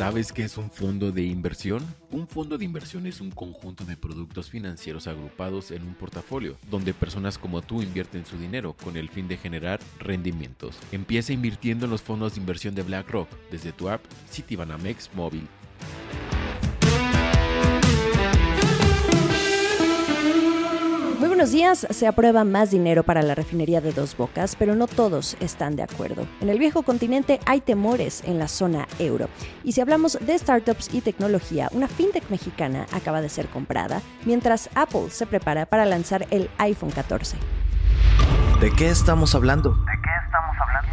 ¿Sabes qué es un fondo de inversión? Un fondo de inversión es un conjunto de productos financieros agrupados en un portafolio, donde personas como tú invierten su dinero con el fin de generar rendimientos. Empieza invirtiendo en los fondos de inversión de BlackRock desde tu app Citibanamex móvil buenos días. Se aprueba más dinero para la refinería de Dos Bocas, pero no todos están de acuerdo. En el viejo continente hay temores en la zona euro. Y si hablamos de startups y tecnología, una fintech mexicana acaba de ser comprada, mientras Apple se prepara para lanzar el iPhone 14. ¿De qué estamos hablando? ¿De qué estamos hablando?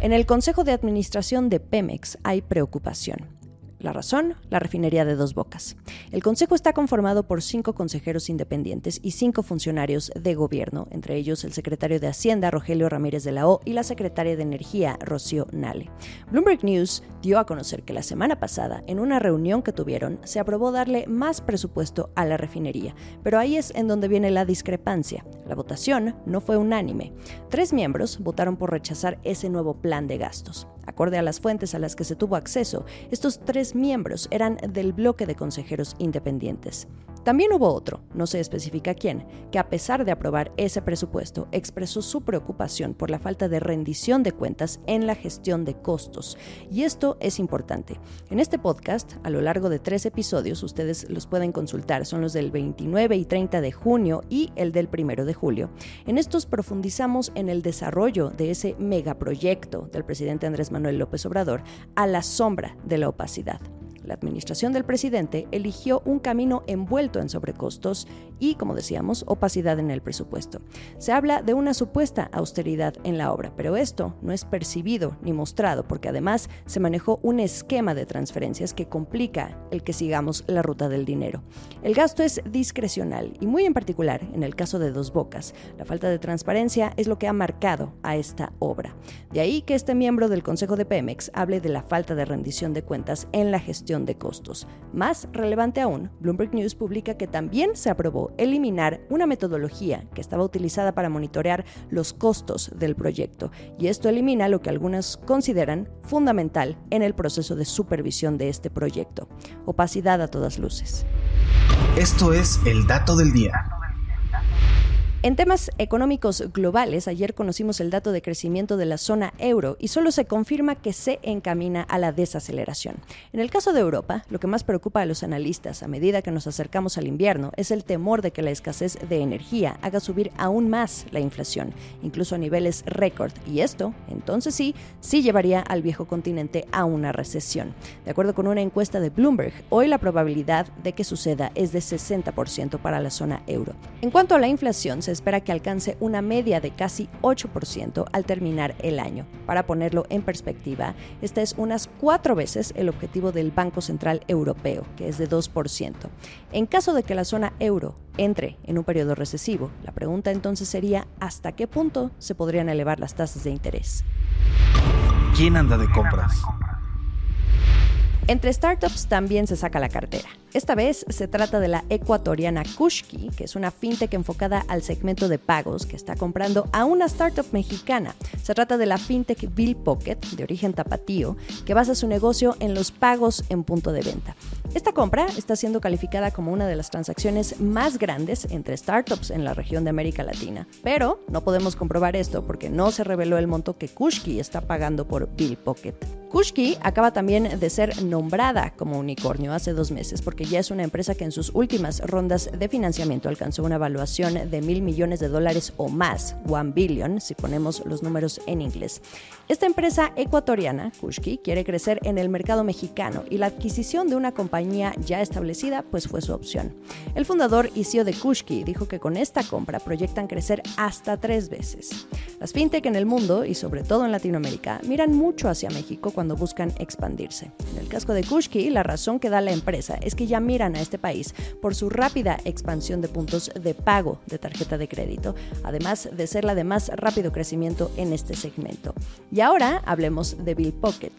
En el Consejo de Administración de Pemex hay preocupación. La razón, la refinería de dos bocas. El Consejo está conformado por cinco consejeros independientes y cinco funcionarios de gobierno, entre ellos el secretario de Hacienda, Rogelio Ramírez de la O, y la secretaria de Energía, Rocío Nale. Bloomberg News dio a conocer que la semana pasada, en una reunión que tuvieron, se aprobó darle más presupuesto a la refinería, pero ahí es en donde viene la discrepancia. La votación no fue unánime. Tres miembros votaron por rechazar ese nuevo plan de gastos. Acorde a las fuentes a las que se tuvo acceso, estos tres miembros eran del bloque de consejeros independientes. También hubo otro, no se especifica quién, que a pesar de aprobar ese presupuesto, expresó su preocupación por la falta de rendición de cuentas en la gestión de costos. Y esto es importante. En este podcast, a lo largo de tres episodios, ustedes los pueden consultar, son los del 29 y 30 de junio y el del 1 de julio. En estos profundizamos en el desarrollo de ese megaproyecto del presidente Andrés Manuel López Obrador a la sombra de la opacidad la administración del presidente eligió un camino envuelto en sobrecostos y, como decíamos, opacidad en el presupuesto. Se habla de una supuesta austeridad en la obra, pero esto no es percibido ni mostrado porque además se manejó un esquema de transferencias que complica el que sigamos la ruta del dinero. El gasto es discrecional y muy en particular en el caso de Dos Bocas, la falta de transparencia es lo que ha marcado a esta obra. De ahí que este miembro del Consejo de Pemex hable de la falta de rendición de cuentas en la gestión de costos. Más relevante aún, Bloomberg News publica que también se aprobó eliminar una metodología que estaba utilizada para monitorear los costos del proyecto, y esto elimina lo que algunos consideran fundamental en el proceso de supervisión de este proyecto. Opacidad a todas luces. Esto es el dato del día. En temas económicos globales, ayer conocimos el dato de crecimiento de la zona euro y solo se confirma que se encamina a la desaceleración. En el caso de Europa, lo que más preocupa a los analistas a medida que nos acercamos al invierno es el temor de que la escasez de energía haga subir aún más la inflación, incluso a niveles récord, y esto, entonces sí, sí llevaría al viejo continente a una recesión. De acuerdo con una encuesta de Bloomberg, hoy la probabilidad de que suceda es de 60% para la zona euro. En cuanto a la inflación, se espera que alcance una media de casi 8% al terminar el año. Para ponerlo en perspectiva, esta es unas cuatro veces el objetivo del Banco Central Europeo, que es de 2%. En caso de que la zona euro entre en un periodo recesivo, la pregunta entonces sería ¿hasta qué punto se podrían elevar las tasas de interés? ¿Quién anda de compras? Entre startups también se saca la cartera. Esta vez se trata de la ecuatoriana Kushki, que es una fintech enfocada al segmento de pagos que está comprando a una startup mexicana. Se trata de la fintech Bill Pocket, de origen tapatío, que basa su negocio en los pagos en punto de venta. Esta compra está siendo calificada como una de las transacciones más grandes entre startups en la región de América Latina. Pero no podemos comprobar esto porque no se reveló el monto que Kushki está pagando por Bill Pocket. Kushki acaba también de ser nombrada como unicornio hace dos meses porque ya es una empresa que en sus últimas rondas de financiamiento alcanzó una evaluación de mil millones de dólares o más, one billion, si ponemos los números en inglés. Esta empresa ecuatoriana, Kushki, quiere crecer en el mercado mexicano y la adquisición de una compañía ya establecida pues fue su opción. El fundador y CEO de Kushki dijo que con esta compra proyectan crecer hasta tres veces. Las fintech en el mundo y sobre todo en Latinoamérica miran mucho hacia México cuando buscan expandirse. En el casco de Kushki, la razón que da la empresa es que ya miran a este país por su rápida expansión de puntos de pago de tarjeta de crédito, además de ser la de más rápido crecimiento en este segmento. Y ahora hablemos de Bill Pocket.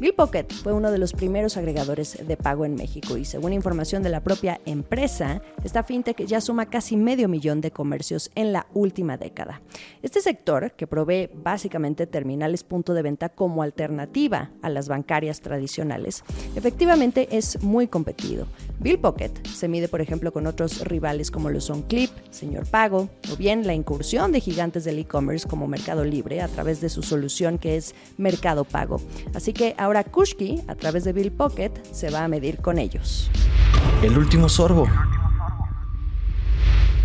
Bill Pocket fue uno de los primeros agregadores de pago en México y según información de la propia empresa, esta fintech ya suma casi medio millón de comercios en la última década. Este sector, que provee básicamente terminales punto de venta como alternativa a las bancarias tradicionales, efectivamente es muy competido. Bill Pocket se mide, por ejemplo, con otros rivales como lo son Clip, Señor Pago, o bien la incursión de gigantes del e-commerce como Mercado Libre a través de su solución que es Mercado Pago. Así que ahora Kushki, a través de Bill Pocket, se va a medir con ellos. El último sorbo.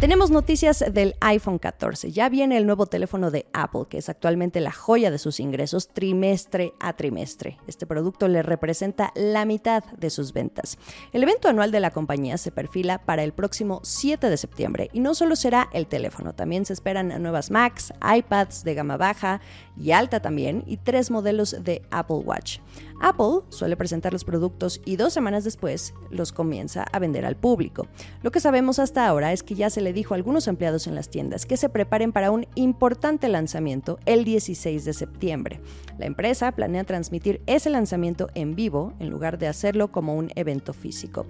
Tenemos noticias del iPhone 14. Ya viene el nuevo teléfono de Apple, que es actualmente la joya de sus ingresos trimestre a trimestre. Este producto le representa la mitad de sus ventas. El evento anual de la compañía se perfila para el próximo 7 de septiembre y no solo será el teléfono, también se esperan nuevas Macs, iPads de gama baja y alta también y tres modelos de Apple Watch. Apple suele presentar los productos y dos semanas después los comienza a vender al público. Lo que sabemos hasta ahora es que ya se le dijo a algunos empleados en las tiendas que se preparen para un importante lanzamiento el 16 de septiembre. La empresa planea transmitir ese lanzamiento en vivo en lugar de hacerlo como un evento físico.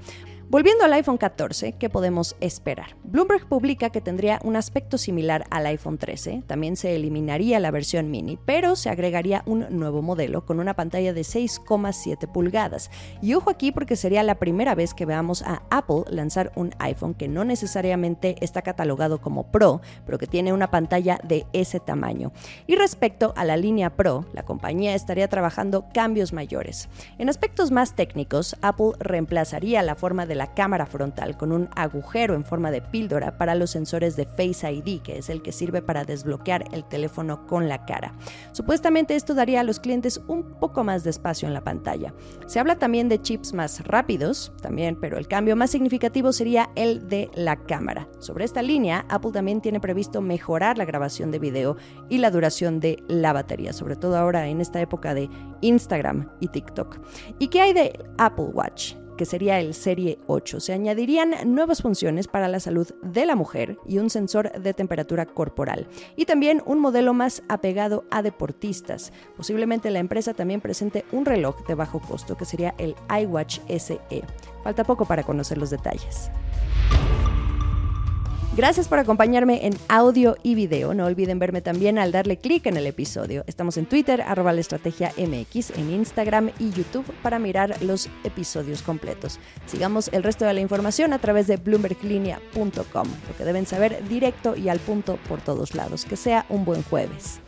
Volviendo al iPhone 14, ¿qué podemos esperar? Bloomberg publica que tendría un aspecto similar al iPhone 13, también se eliminaría la versión mini, pero se agregaría un nuevo modelo con una pantalla de 6,7 pulgadas. Y ojo aquí porque sería la primera vez que veamos a Apple lanzar un iPhone que no necesariamente está catalogado como Pro, pero que tiene una pantalla de ese tamaño. Y respecto a la línea Pro, la compañía estaría trabajando cambios mayores. En aspectos más técnicos, Apple reemplazaría la forma la cámara frontal con un agujero en forma de píldora para los sensores de Face ID, que es el que sirve para desbloquear el teléfono con la cara. Supuestamente esto daría a los clientes un poco más de espacio en la pantalla. Se habla también de chips más rápidos, también, pero el cambio más significativo sería el de la cámara. Sobre esta línea, Apple también tiene previsto mejorar la grabación de video y la duración de la batería, sobre todo ahora en esta época de Instagram y TikTok. ¿Y qué hay de Apple Watch? Que sería el Serie 8. Se añadirían nuevas funciones para la salud de la mujer y un sensor de temperatura corporal. Y también un modelo más apegado a deportistas. Posiblemente la empresa también presente un reloj de bajo costo que sería el iWatch SE. Falta poco para conocer los detalles. Gracias por acompañarme en audio y video. No olviden verme también al darle clic en el episodio. Estamos en Twitter, arroba la estrategia MX, en Instagram y YouTube para mirar los episodios completos. Sigamos el resto de la información a través de bloomberglinea.com, lo que deben saber directo y al punto por todos lados. Que sea un buen jueves.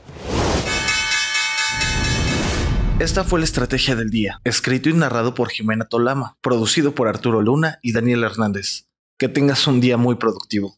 Esta fue la estrategia del día, escrito y narrado por Jimena Tolama, producido por Arturo Luna y Daniel Hernández. Que tengas un día muy productivo.